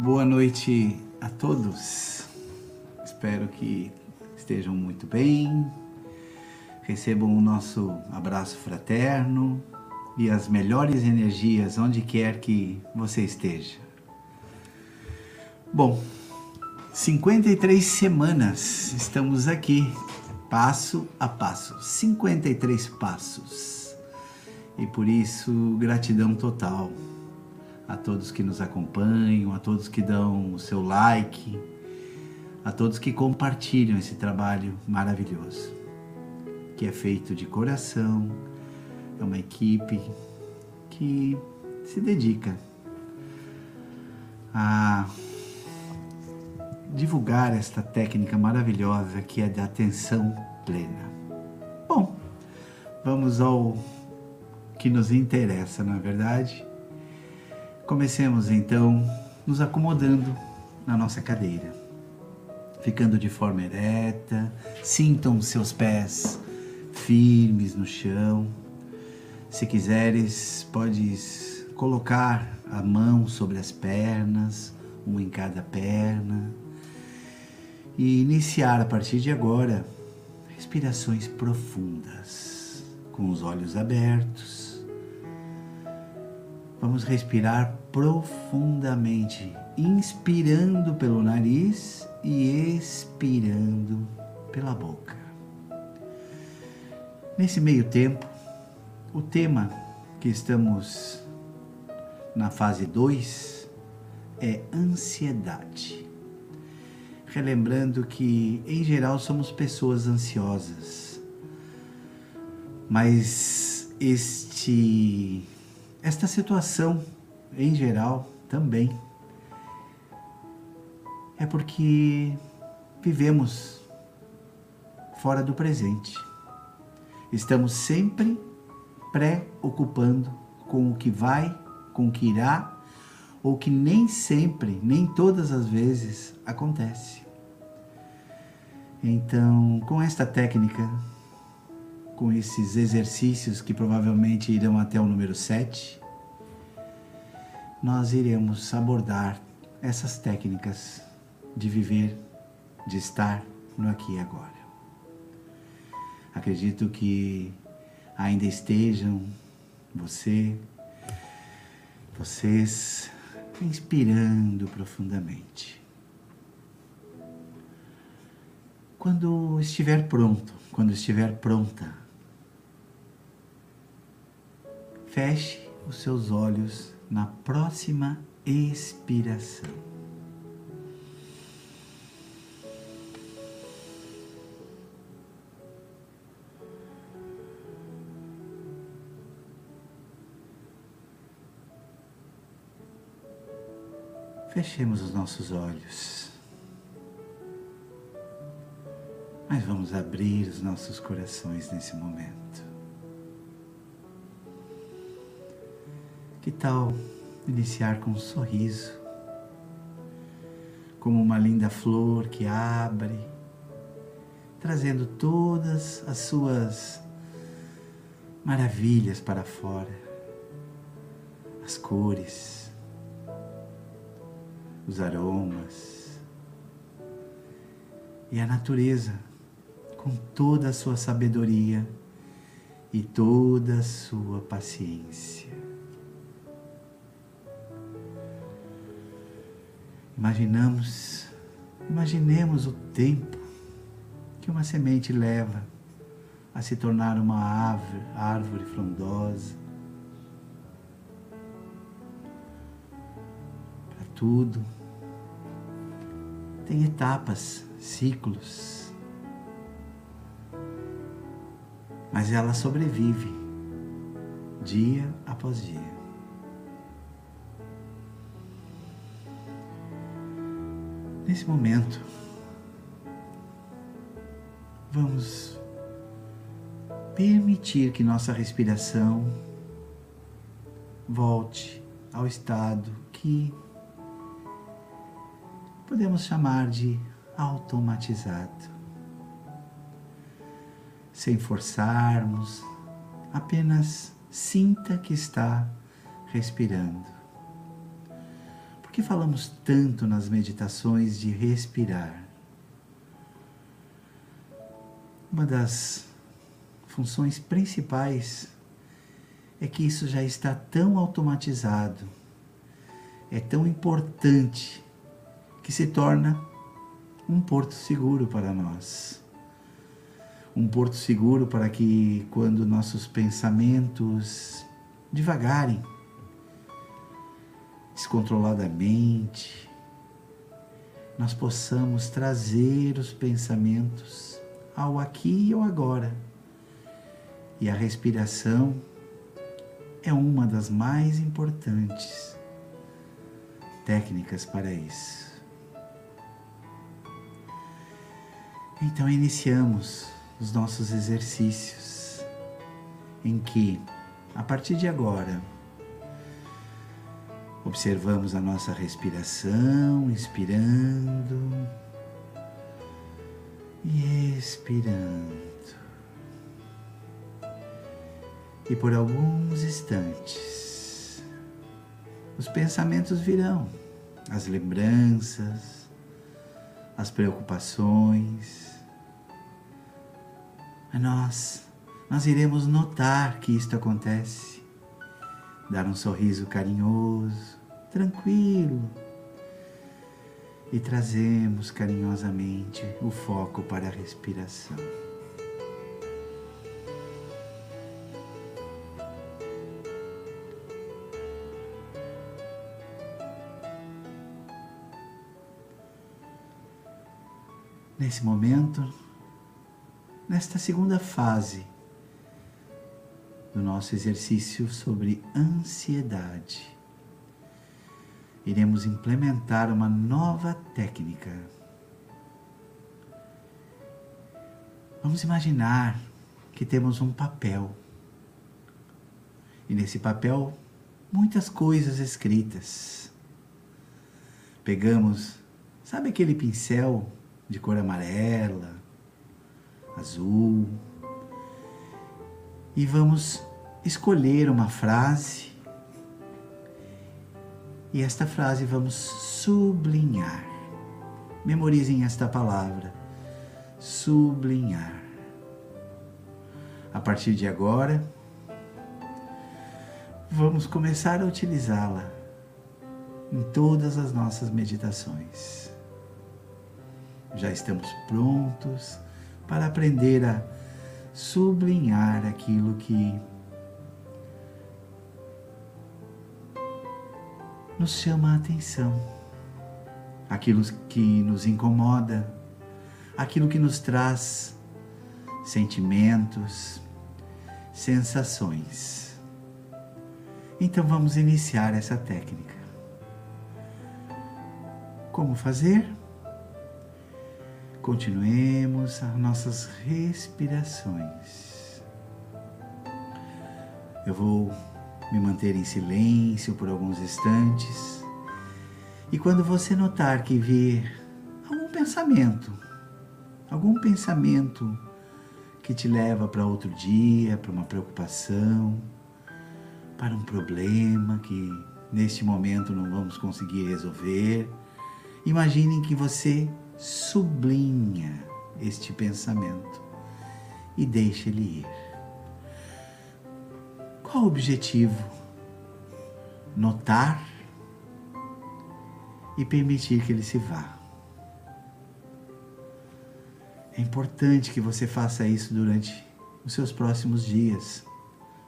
Boa noite a todos. Espero que estejam muito bem. Recebam o nosso abraço fraterno e as melhores energias onde quer que você esteja. Bom, 53 semanas estamos aqui, passo a passo, 53 passos. E por isso, gratidão total a todos que nos acompanham, a todos que dão o seu like, a todos que compartilham esse trabalho maravilhoso, que é feito de coração, é uma equipe que se dedica a divulgar esta técnica maravilhosa que é da atenção plena. Bom, vamos ao que nos interessa, na é verdade. Comecemos então nos acomodando na nossa cadeira, ficando de forma ereta, sintam seus pés firmes no chão. Se quiseres, podes colocar a mão sobre as pernas, uma em cada perna, e iniciar a partir de agora respirações profundas, com os olhos abertos Vamos respirar profundamente, inspirando pelo nariz e expirando pela boca. Nesse meio tempo, o tema que estamos na fase 2 é ansiedade. Relembrando que, em geral, somos pessoas ansiosas, mas este esta situação, em geral, também é porque vivemos fora do presente. Estamos sempre preocupando com o que vai, com o que irá, ou que nem sempre, nem todas as vezes acontece. Então, com esta técnica com esses exercícios que provavelmente irão até o número 7, nós iremos abordar essas técnicas de viver, de estar no aqui e agora. Acredito que ainda estejam você, vocês inspirando profundamente. Quando estiver pronto, quando estiver pronta, Feche os seus olhos na próxima expiração. Fechemos os nossos olhos. Mas vamos abrir os nossos corações nesse momento. Que tal iniciar com um sorriso, como uma linda flor que abre, trazendo todas as suas maravilhas para fora, as cores, os aromas e a natureza com toda a sua sabedoria e toda a sua paciência. Imaginamos, imaginemos o tempo que uma semente leva a se tornar uma árvore, árvore frondosa. Para tudo tem etapas, ciclos. Mas ela sobrevive dia após dia. Nesse momento, vamos permitir que nossa respiração volte ao estado que podemos chamar de automatizado. Sem forçarmos, apenas sinta que está respirando que falamos tanto nas meditações de respirar? Uma das funções principais é que isso já está tão automatizado, é tão importante, que se torna um porto seguro para nós. Um porto seguro para que, quando nossos pensamentos devagarem, descontroladamente, nós possamos trazer os pensamentos ao aqui e ao agora. E a respiração é uma das mais importantes técnicas para isso. Então iniciamos os nossos exercícios em que, a partir de agora, observamos a nossa respiração, inspirando e expirando. E por alguns instantes, os pensamentos virão, as lembranças, as preocupações. Nós, nós iremos notar que isto acontece, dar um sorriso carinhoso, tranquilo, e trazemos carinhosamente o foco para a respiração. Nesse momento, nesta segunda fase do nosso exercício sobre ansiedade, iremos implementar uma nova técnica. Vamos imaginar que temos um papel e nesse papel muitas coisas escritas. Pegamos, sabe aquele pincel de cor amarela, azul, e vamos escolher uma frase e esta frase vamos sublinhar. Memorizem esta palavra: sublinhar. A partir de agora, vamos começar a utilizá-la em todas as nossas meditações. Já estamos prontos para aprender a sublinhar aquilo que nos chama a atenção, aquilo que nos incomoda, aquilo que nos traz sentimentos, sensações. Então vamos iniciar essa técnica. Como fazer? Continuemos as nossas respirações. Eu vou me manter em silêncio por alguns instantes. E quando você notar que vir algum pensamento, algum pensamento que te leva para outro dia, para uma preocupação, para um problema que neste momento não vamos conseguir resolver, imagine que você sublinha este pensamento e deixa ele ir. Qual o objetivo? Notar e permitir que ele se vá. É importante que você faça isso durante os seus próximos dias,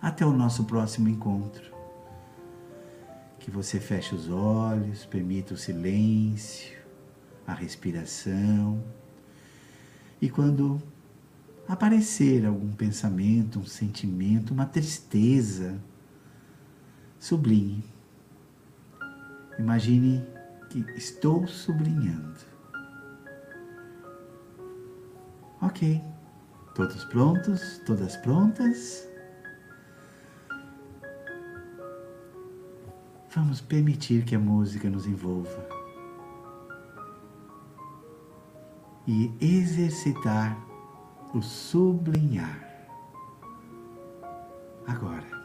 até o nosso próximo encontro. Que você feche os olhos, permita o silêncio, a respiração. E quando aparecer algum pensamento, um sentimento, uma tristeza, sublinhe. Imagine que estou sublinhando. Ok. Todos prontos? Todas prontas? Vamos permitir que a música nos envolva e exercitar o sublinhar. Agora.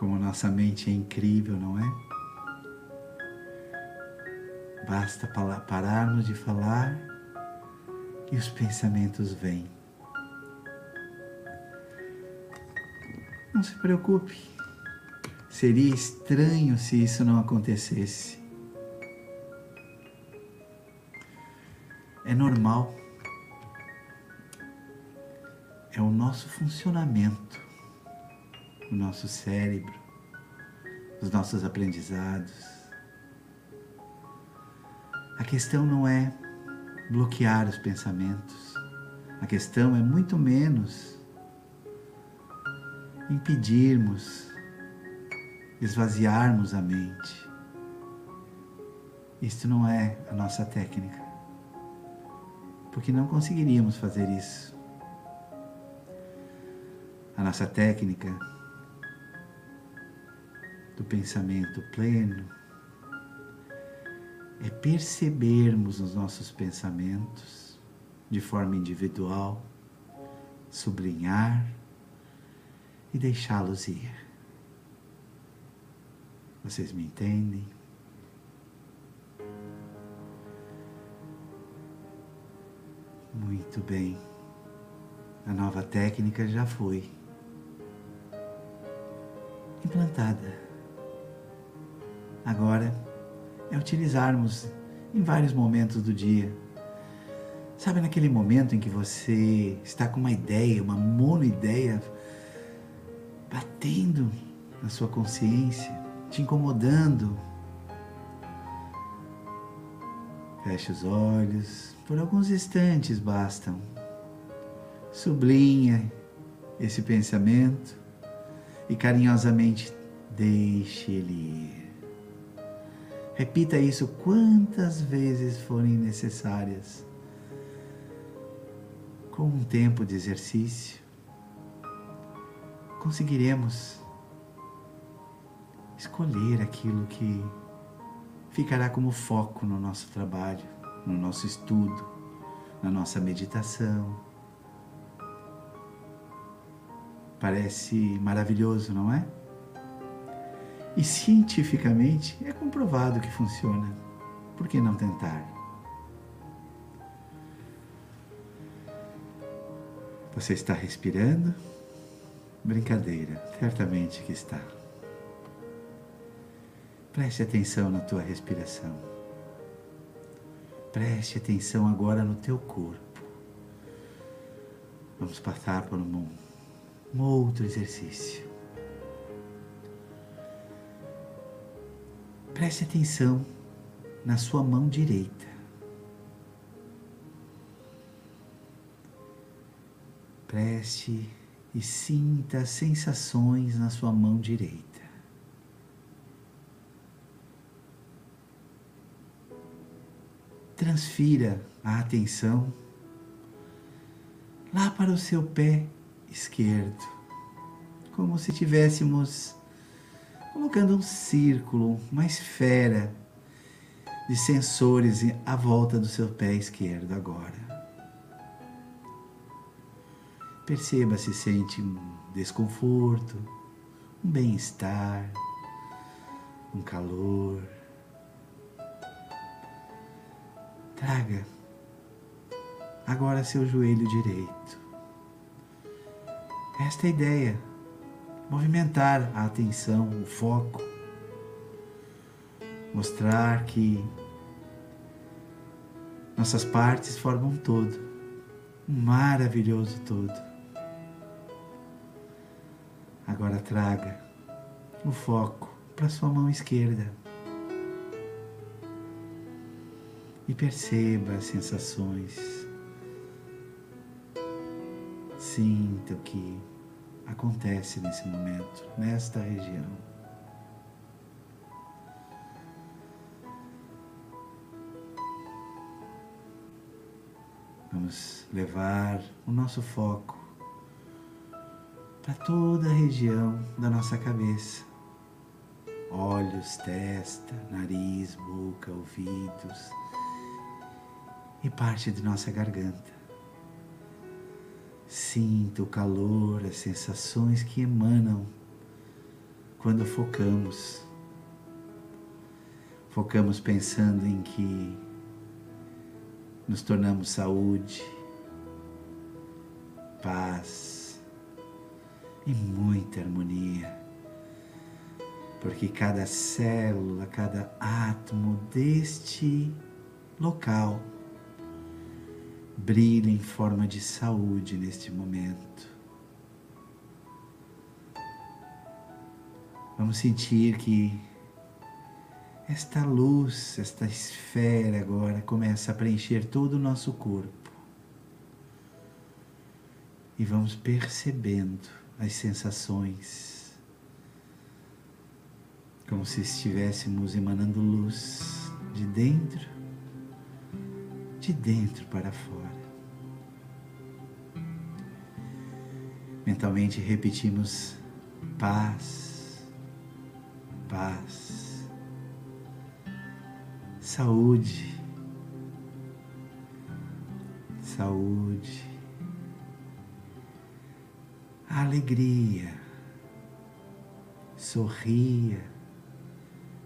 Como nossa mente é incrível, não é? Basta pararmos de falar e os pensamentos vêm. Não se preocupe. Seria estranho se isso não acontecesse. É normal. É o nosso funcionamento, o nosso cérebro, os nossos aprendizados. A questão não é bloquear os pensamentos. A questão é muito menos impedirmos, esvaziarmos a mente. Isto não é a nossa técnica, porque não conseguiríamos fazer isso. A nossa técnica do pensamento pleno é percebermos os nossos pensamentos de forma individual, sublinhar e deixá-los ir. Vocês me entendem? Muito bem. A nova técnica já foi implantada. Agora é utilizarmos em vários momentos do dia. Sabe naquele momento em que você está com uma ideia, uma monoideia batendo na sua consciência, te incomodando. Feche os olhos, por alguns instantes bastam. Sublinha esse pensamento e carinhosamente deixe ele ir. Repita isso quantas vezes forem necessárias. Com um tempo de exercício, conseguiremos escolher aquilo que ficará como foco no nosso trabalho, no nosso estudo, na nossa meditação. Parece maravilhoso, não é? E cientificamente é comprovado que funciona. Por que não tentar? Você está respirando? Brincadeira, certamente que está. Preste atenção na tua respiração. Preste atenção agora no teu corpo. Vamos passar por um, um outro exercício. Preste atenção na sua mão direita. Preste e sinta sensações na sua mão direita. Transfira a atenção lá para o seu pé esquerdo, como se tivéssemos colocando um círculo, uma esfera de sensores à volta do seu pé esquerdo agora. Perceba se sente um desconforto, um bem-estar, um calor. Traga agora seu joelho direito. Esta é a ideia movimentar a atenção, o foco, mostrar que nossas partes formam um todo, um maravilhoso todo. Agora traga o foco para sua mão esquerda e perceba as sensações. Sinta o que acontece nesse momento, nesta região. Vamos levar o nosso foco para toda a região da nossa cabeça. Olhos, testa, nariz, boca, ouvidos e parte de nossa garganta. Sinta o calor, as sensações que emanam quando focamos. Focamos pensando em que nos tornamos saúde, paz e muita harmonia. Porque cada célula, cada átomo deste local brilha em forma de saúde neste momento. Vamos sentir que esta luz, esta esfera agora começa a preencher todo o nosso corpo. E vamos percebendo as sensações, como se estivéssemos emanando luz de dentro, de dentro para fora. Mentalmente repetimos paz paz, saúde, saúde, alegria. Sorria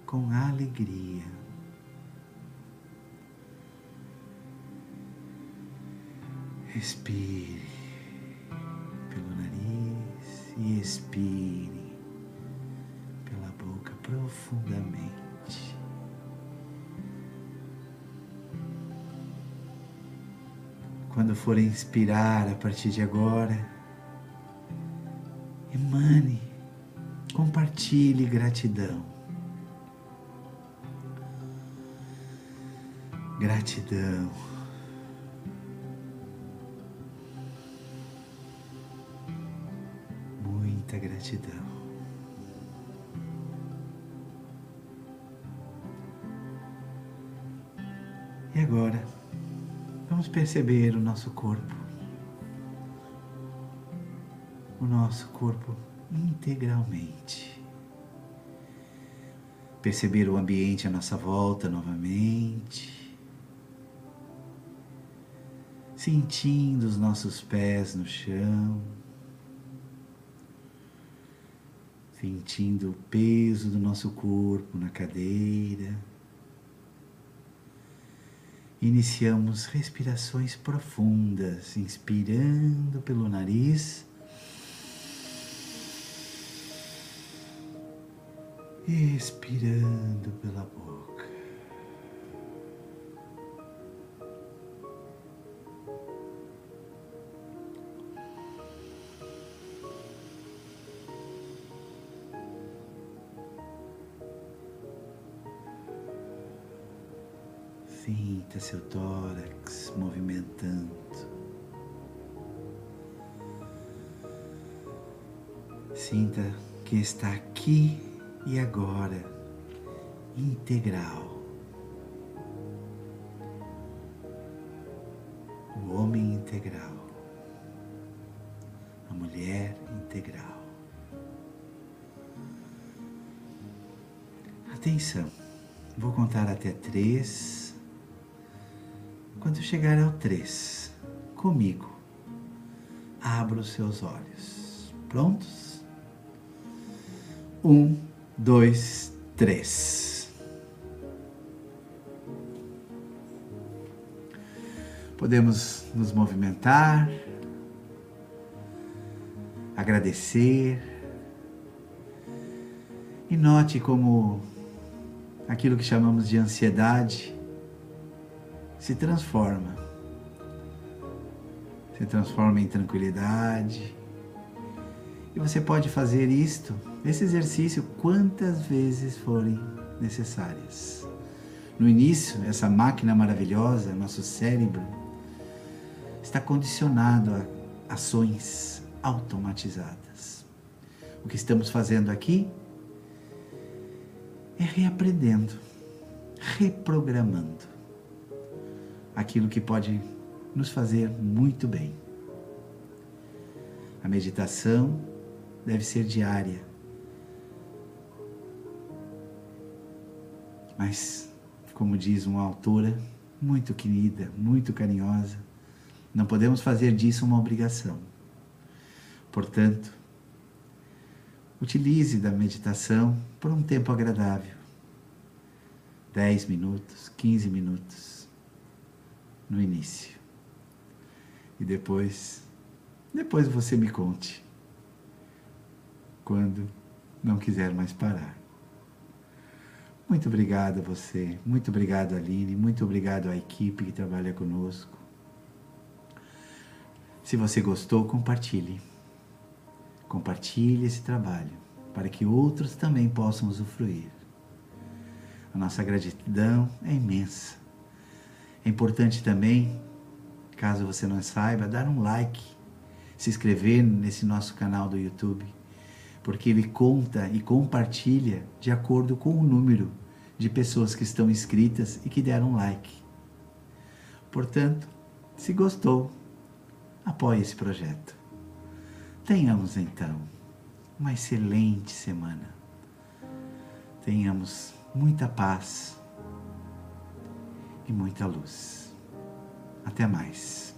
com alegria. Respire pelo nariz e expire profundamente. Quando for inspirar a partir de agora, emane, compartilhe gratidão. Gratidão. Gratidão. E agora, vamos perceber o nosso corpo. O nosso corpo integralmente. Perceber o ambiente à nossa volta novamente. Sentindo os nossos pés no chão. Sentindo o peso do nosso corpo na cadeira iniciamos respirações profundas, inspirando pelo nariz. Expirando pela boca. Seu tórax movimentando. Sinta que está aqui e agora, integral. O homem integral, a mulher integral. Atenção, vou contar até três quando chegar ao três, comigo, abra os seus olhos. Prontos? Um, dois, três. Podemos nos movimentar, agradecer e note como aquilo que chamamos de ansiedade se transforma. Se transforma em tranquilidade. E você pode fazer isto, esse exercício, quantas vezes forem necessárias. No início, essa máquina maravilhosa, nosso cérebro, está condicionado a ações automatizadas. O que estamos fazendo aqui é reaprendendo, reprogramando aquilo que pode nos fazer muito bem. A meditação deve ser diária. Mas, como diz uma autora muito querida, muito carinhosa, não podemos fazer disso uma obrigação. Portanto, utilize da meditação por um tempo agradável. 10 minutos, 15 minutos no início. E depois, depois você me conte quando não quiser mais parar. Muito obrigado a você, muito obrigado Aline, muito obrigado à equipe que trabalha conosco. Se você gostou, compartilhe. Compartilhe esse trabalho para que outros também possam usufruir. A nossa gratidão é imensa. É importante também, caso você não saiba, dar um like, se inscrever nesse nosso canal do YouTube porque ele conta e compartilha de acordo com o número de pessoas que estão inscritas e que deram like. Portanto, se gostou, apoie esse projeto. Tenhamos então uma excelente semana. Tenhamos muita paz e muita luz. Até mais.